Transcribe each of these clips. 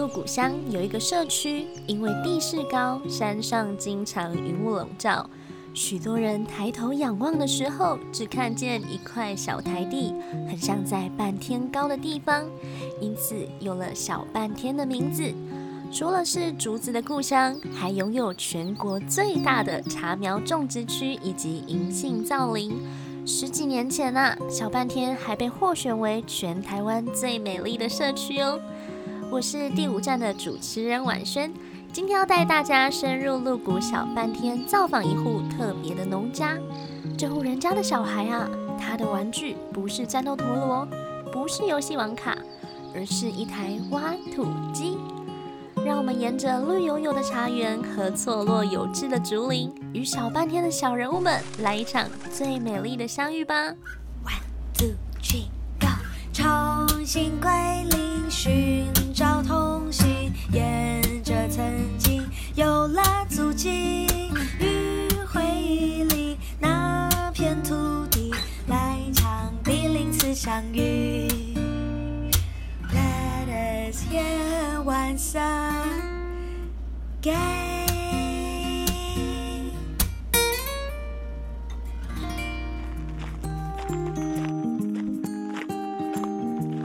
鹿谷乡有一个社区，因为地势高，山上经常云雾笼罩，许多人抬头仰望的时候，只看见一块小台地，很像在半天高的地方，因此有了小半天的名字。除了是竹子的故乡，还拥有全国最大的茶苗种植区以及银杏造林。十几年前啊，小半天还被获选为全台湾最美丽的社区哦。我是第五站的主持人婉萱，今天要带大家深入鹿谷小半天，造访一户特别的农家。这户人家的小孩啊，他的玩具不是战斗陀螺，不是游戏王卡，而是一台挖土机。让我们沿着绿油油的茶园和错落有致的竹林，与小半天的小人物们来一场最美丽的相遇吧！One, two, three, go！重新归零，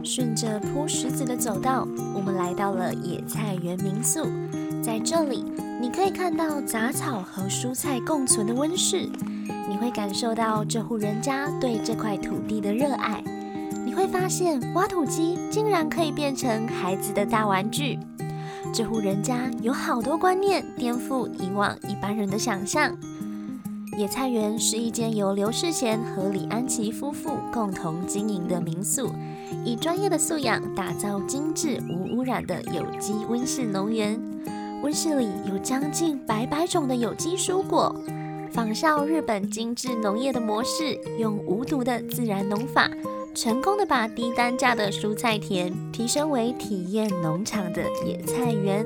顺着铺石子的走道，我们来到了野菜园民宿。在这里，你可以看到杂草和蔬菜共存的温室，你会感受到这户人家对这块土地的热爱。你会发现，挖土机竟然可以变成孩子的大玩具。这户人家有好多观念颠覆以往一般人的想象。野菜园是一间由刘世贤和李安琪夫妇共同经营的民宿，以专业的素养打造精致无污染的有机温室农园。温室里有将近百百种的有机蔬果，仿效日本精致农业的模式，用无毒的自然农法。成功的把低单价的蔬菜田提升为体验农场的野菜园。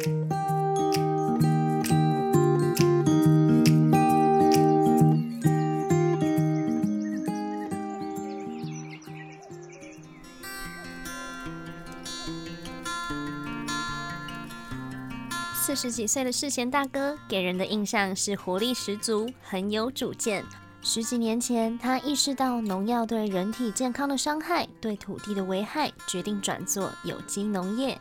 四十几岁的世贤大哥给人的印象是活力十足，很有主见。十几年前，他意识到农药对人体健康的伤害，对土地的危害，决定转做有机农业。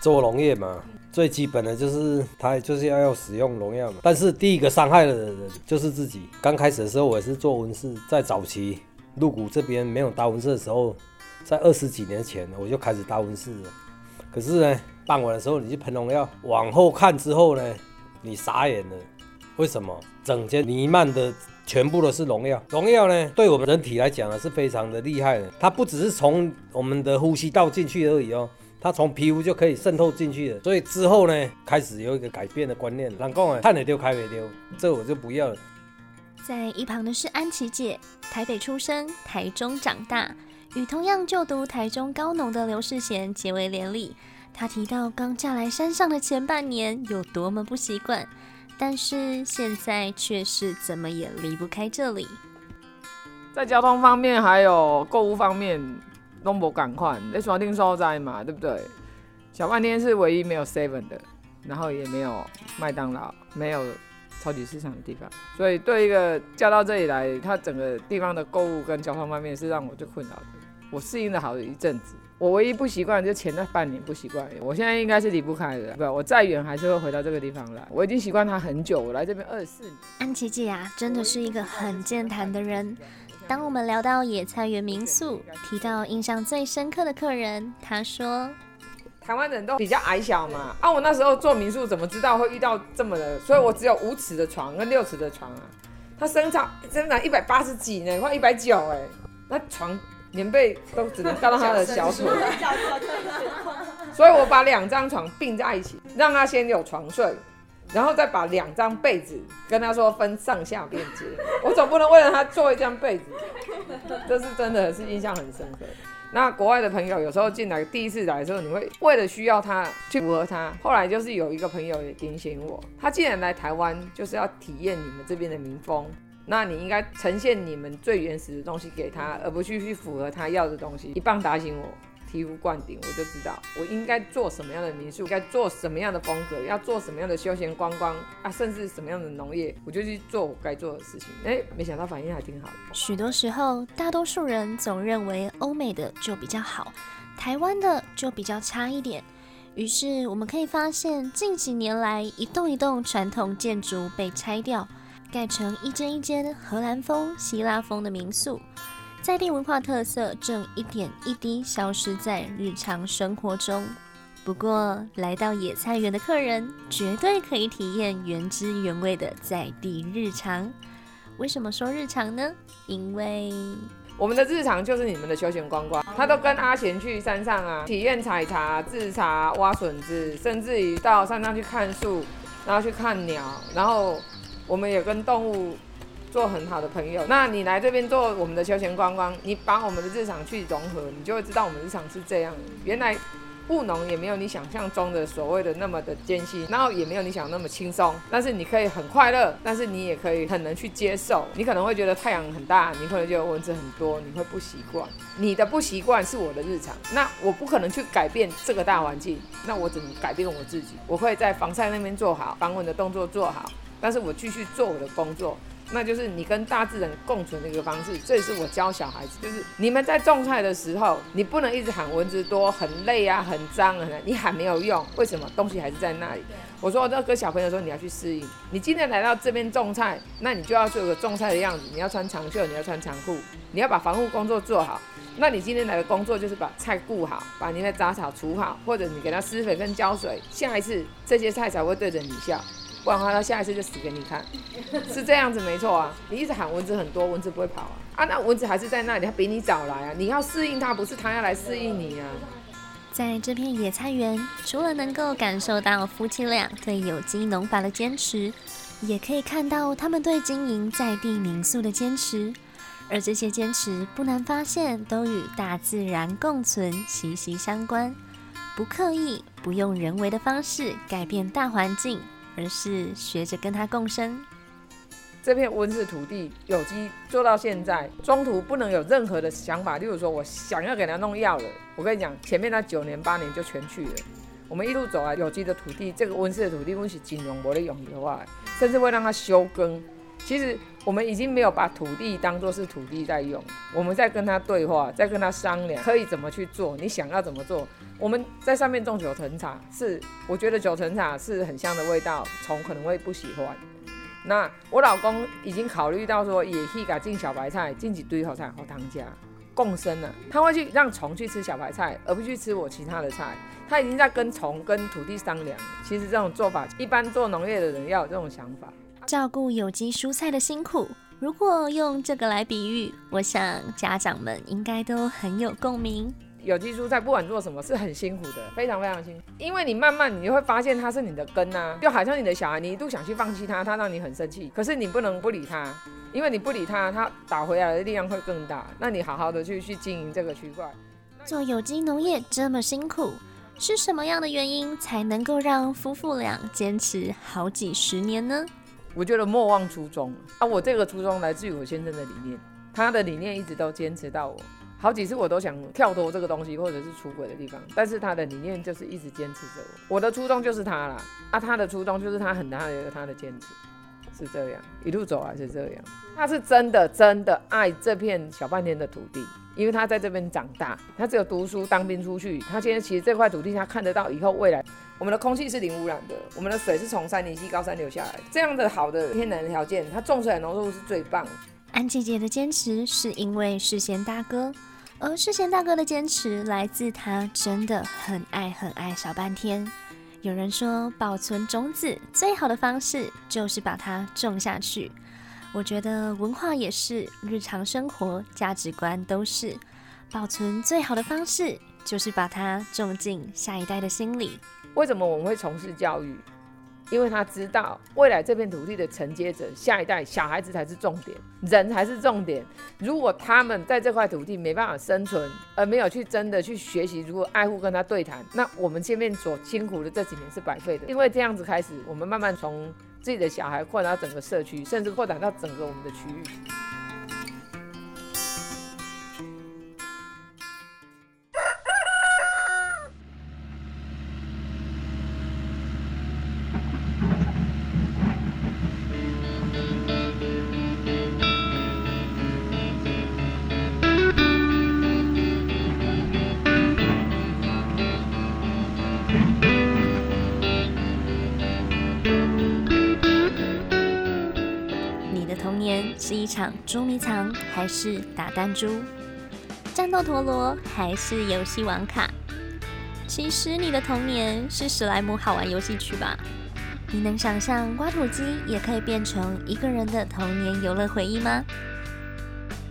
做农业嘛，最基本的就是他就是要要使用农药嘛。但是第一个伤害的人就是自己。刚开始的时候，我也是做温室，在早期鹿谷这边没有搭温室的时候，在二十几年前我就开始搭温室了。可是呢，傍晚的时候你去喷农药，往后看之后呢，你傻眼了。为什么？整间弥漫的。全部都是农药，农药呢，对我们人体来讲呢是非常的厉害的。它不只是从我们的呼吸道进去而已哦，它从皮肤就可以渗透进去了。所以之后呢，开始有一个改变的观念，人讲啊，看得丢，开没丢，这我就不要了。在一旁的是安琪姐，台北出生，台中长大，与同样就读台中高农的刘世贤结为连理。她提到刚嫁来山上的前半年有多么不习惯。但是现在却是怎么也离不开这里。在交通方面，还有购物方面，都不赶快，在锁定所在嘛，对不对？小半天是唯一没有 seven 的，然后也没有麦当劳，没有超级市场的地方，所以对一个嫁到这里来，它整个地方的购物跟交通方面是让我最困扰的。我适应了好一阵子。我唯一不习惯就前那半年不习惯，我现在应该是离不开的。不，我再远还是会回到这个地方来。我已经习惯它很久，我来这边二十四年。安琪姐啊，真的是一个很健谈的人。当我们聊到野菜园民宿，提到印象最深刻的客人，他说：台湾人都比较矮小嘛，啊，我那时候做民宿怎么知道会遇到这么的？所以我只有五尺的床跟六尺的床啊。他身长身长一百八十几呢，快一百九哎，那床。棉被都只能盖到他的小腿，所以我把两张床并在一起，让他先有床睡，然后再把两张被子跟他说分上下便捷。我总不能为了他做一张被子，这是真的是印象很深刻。那国外的朋友有时候进来第一次来的时候，你会为了需要他去符合他。后来就是有一个朋友也点醒我，他既然来台湾，就是要体验你们这边的民风。那你应该呈现你们最原始的东西给他，而不去去符合他要的东西。一棒打醒我，醍醐灌顶，我就知道我应该做什么样的民宿，该做什么样的风格，要做什么样的休闲观光啊，甚至什么样的农业，我就去做我该做的事情。哎，没想到反应还挺好的。许多时候，大多数人总认为欧美的就比较好，台湾的就比较差一点。于是我们可以发现，近几年来，一栋一栋传统建筑被拆掉，盖成一间一间荷兰风、希腊风的民宿。在地文化特色正一点一滴消失在日常生活中。不过，来到野菜园的客人绝对可以体验原汁原味的在地日常。为什么说日常呢？因为我们的日常就是你们的休闲观光。他都跟阿贤去山上啊，体验采茶、制茶、挖笋子，甚至于到山上去看树，然后去看鸟，然后我们也跟动物。做很好的朋友，那你来这边做我们的休闲观光，你把我们的日常去融合，你就会知道我们日常是这样。原来务农也没有你想象中的所谓的那么的艰辛，然后也没有你想那么轻松。但是你可以很快乐，但是你也可以很能去接受。你可能会觉得太阳很大，你可能觉得蚊子很多，你会不习惯。你的不习惯是我的日常，那我不可能去改变这个大环境，那我只能改变我自己。我会在防晒那边做好，防蚊的动作做好，但是我继续做我的工作。那就是你跟大自然共存的一个方式，这也是我教小孩子，就是你们在种菜的时候，你不能一直喊蚊子多，很累啊，很脏啊，你喊没有用，为什么？东西还是在那里。我说我要跟小朋友说，你要去适应。你今天来到这边种菜，那你就要做个种菜的样子，你要穿长袖，你要穿长裤，你要把防护工作做好。那你今天来的工作就是把菜顾好，把你的杂草除好，或者你给它施肥跟浇水，下一次这些菜才会对着你笑。不然的话，他下一次就死给你看，是这样子没错啊。你一直喊蚊子很多，蚊子不会跑啊。啊，那蚊子还是在那里，它比你早来啊。你要适应它，不是它要来适应你啊。在这片野菜园，除了能够感受到夫妻俩对有机农法的坚持，也可以看到他们对经营在地民宿的坚持。而这些坚持，不难发现，都与大自然共存息息相关。不刻意，不用人为的方式改变大环境。而是学着跟它共生。这片温室土地有机做到现在，中途不能有任何的想法。例如说，我想要给它弄药了，我跟你讲，前面那九年八年就全去了。我们一路走来，有机的土地，这个温室的土地，温室金融我的用的话，甚至会让它休耕。其实我们已经没有把土地当作是土地在用，我们在跟他对话，在跟他商量，可以怎么去做，你想要怎么做。我们在上面种九层塔，是我觉得九层塔是很香的味道，虫可能会不喜欢。那我老公已经考虑到说，也可以改进小白菜，进几堆好菜好当家共生了。他会去让虫去吃小白菜，而不去吃我其他的菜。他已经在跟虫跟土地商量。其实这种做法，一般做农业的人要有这种想法。照顾有机蔬菜的辛苦，如果用这个来比喻，我想家长们应该都很有共鸣。有机蔬菜不管做什么是很辛苦的，非常非常辛苦。因为你慢慢你就会发现它是你的根呐、啊，就好像你的小孩，你一度想去放弃它，它让你很生气，可是你不能不理它，因为你不理它，它打回来的力量会更大。那你好好的去去经营这个区块。做有机农业这么辛苦，是什么样的原因才能够让夫妇俩坚持好几十年呢？我觉得莫忘初衷啊！我这个初衷来自于我先生的理念，他的理念一直都坚持到我。好几次我都想跳脱这个东西，或者是出轨的地方，但是他的理念就是一直坚持着我。我的初衷就是他啦，啊，他的初衷就是他很大的一个他的坚持，是这样，一路走来是这样。他是真的真的爱这片小半天的土地，因为他在这边长大，他只有读书当兵出去，他现在其实这块土地他看得到以后未来，我们的空气是零污染的，我们的水是从山林溪高山流下来，这样的好的天然条件，他种出来的农作物是最棒。安吉姐的坚持是因为世贤大哥，而世贤大哥的坚持来自他真的很爱很爱小半天。有人说，保存种子最好的方式就是把它种下去。我觉得文化也是，日常生活价值观都是，保存最好的方式就是把它种进下一代的心里。为什么我们会从事教育？因为他知道未来这片土地的承接者，下一代小孩子才是重点，人才是重点。如果他们在这块土地没办法生存，而没有去真的去学习如何爱护跟他对谈，那我们前面所辛苦的这几年是白费的。因为这样子开始，我们慢慢从自己的小孩扩展到整个社区，甚至扩展到整个我们的区域。一场捉迷藏，还是打弹珠？战斗陀螺，还是游戏王卡？其实你的童年是史莱姆好玩游戏区吧？你能想象挖土机也可以变成一个人的童年游乐回忆吗？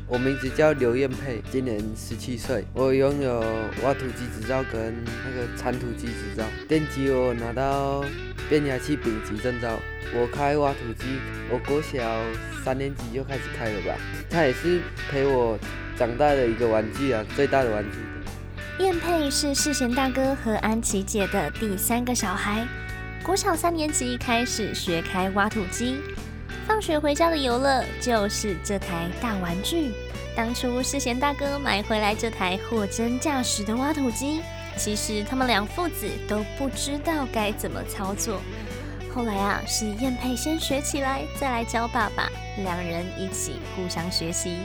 我名字叫刘彦佩，今年十七岁。我拥有挖土机执照跟那个铲土机执照。电机我拿到变压器丙级证照。我开挖土机，我国小三年级就开始开了吧。它也是陪我长大的一个玩具啊，最大的玩具。彦佩是世贤大哥和安琪姐的第三个小孩，国小三年级开始学开挖土机。放学回家的游乐就是这台大玩具。当初世贤大哥买回来这台货真价实的挖土机，其实他们两父子都不知道该怎么操作。后来啊，是燕佩先学起来，再来教爸爸，两人一起互相学习。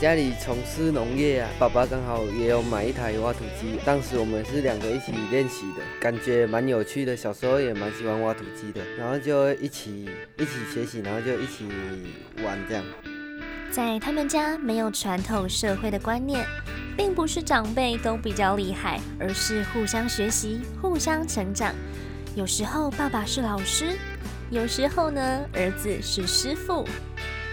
家里从事农业啊，爸爸刚好也有买一台挖土机，当时我们是两个一起练习的，感觉蛮有趣的。小时候也蛮喜欢挖土机的，然后就一起一起学习，然后就一起玩这样。在他们家没有传统社会的观念，并不是长辈都比较厉害，而是互相学习、互相成长。有时候爸爸是老师，有时候呢儿子是师傅。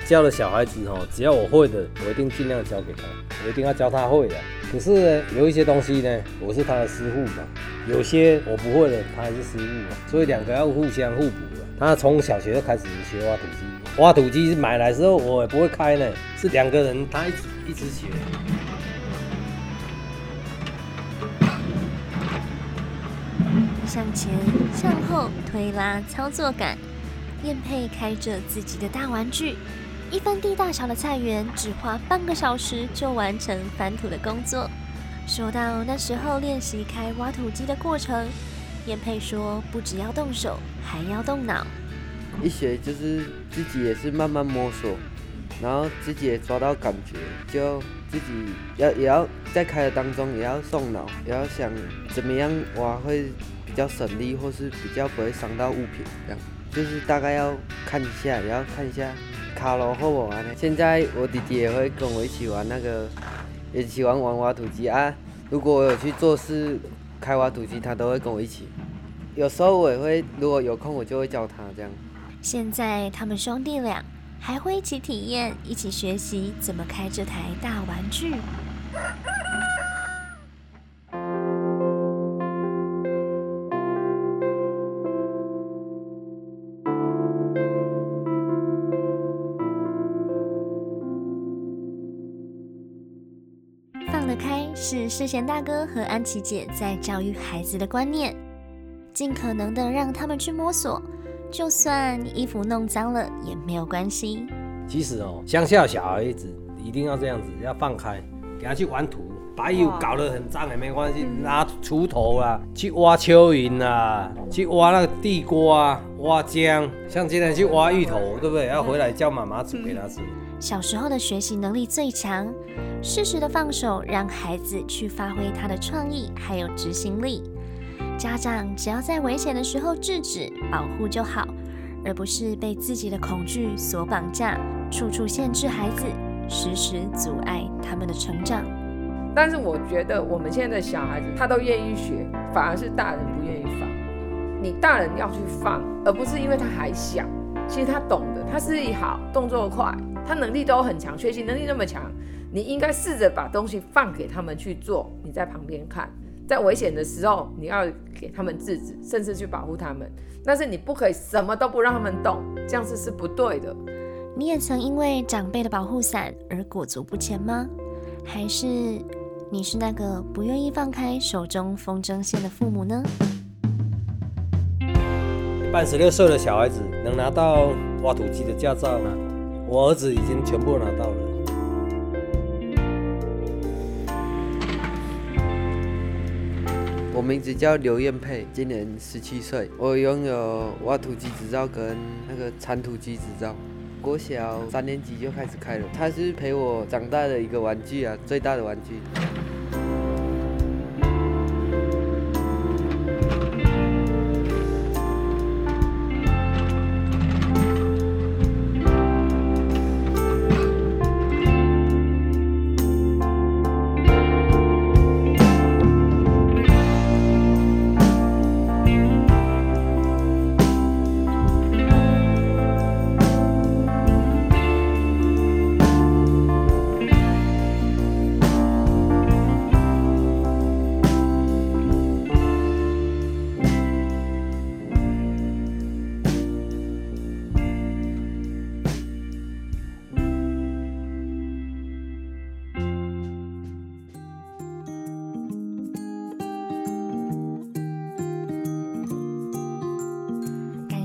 教了小孩子哦，只要我会的，我一定尽量教给他，我一定要教他会的。可是呢，有一些东西呢，我是他的师傅嘛，有些我不会的，他还是师傅嘛，所以两个要互相互补的。他从小学就开始学挖土机，挖土机买来之后我也不会开呢，是两个人他一直一直学。向前、向后推拉操作感，燕佩开着自己的大玩具。一分地大小的菜园，只花半个小时就完成翻土的工作。说到那时候练习开挖土机的过程，彦佩说，不只要动手，还要动脑。一学就是自己也是慢慢摸索，然后自己也抓到感觉，就自己要也要在开的当中也要动脑，也要想怎么样挖会比较省力，或是比较不会伤到物品，这样就是大概要看一下，也要看一下。卡罗好不玩呢？现在我弟弟也会跟我一起玩那个，一起玩玩挖土机啊。如果我有去做事开挖土机，他都会跟我一起。有时候我也会，如果有空我就会教他这样。现在他们兄弟俩还会一起体验，一起学习怎么开这台大玩具。是世贤大哥和安琪姐在教育孩子的观念，尽可能的让他们去摸索，就算衣服弄脏了也没有关系。其实哦，乡下小孩子一定要这样子，要放开，给他去玩土，把衣服搞得很脏也没关系，拿锄头啊，去挖蚯蚓啊，去挖那个地瓜、挖姜，像今天去挖芋头，对不对？要回来叫妈妈煮给他吃。小时候的学习能力最强，适时的放手，让孩子去发挥他的创意还有执行力。家长只要在危险的时候制止、保护就好，而不是被自己的恐惧所绑架，处处限制孩子，时时阻碍他们的成长。但是我觉得我们现在的小孩子他都愿意学，反而是大人不愿意放。你大人要去放，而不是因为他还小，其实他懂的，他视力好，动作快。他能力都很强，学习能力那么强，你应该试着把东西放给他们去做，你在旁边看，在危险的时候你要给他们制止，甚至去保护他们。但是你不可以什么都不让他们动，这样子是不对的。你也曾因为长辈的保护伞而裹足不前吗？还是你是那个不愿意放开手中风筝线的父母呢？一般十六岁的小孩子能拿到挖土机的驾照吗？我儿子已经全部拿到了。我名字叫刘艳佩，今年十七岁。我拥有挖土机执照跟那个铲土机执照。国小三年级就开始开了，它是陪我长大的一个玩具啊，最大的玩具。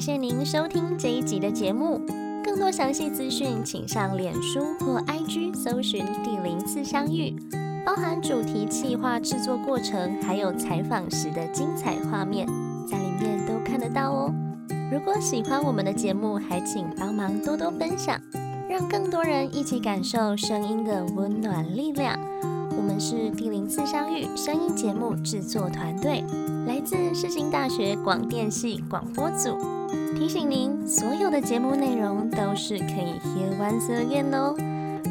谢您收听这一集的节目。更多详细资讯，请上脸书或 IG 搜寻“第零次相遇”，包含主题企划、制作过程，还有采访时的精彩画面，在里面都看得到哦。如果喜欢我们的节目，还请帮忙多多分享，让更多人一起感受声音的温暖力量。是第零次相遇声音节目制作团队，来自世新大学广电系广播组。提醒您，所有的节目内容都是可以 hear once again 哦。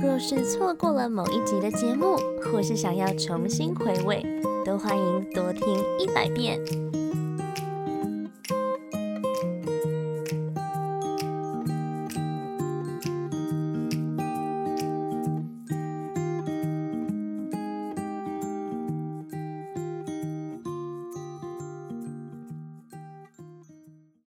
若是错过了某一集的节目，或是想要重新回味，都欢迎多听一百遍。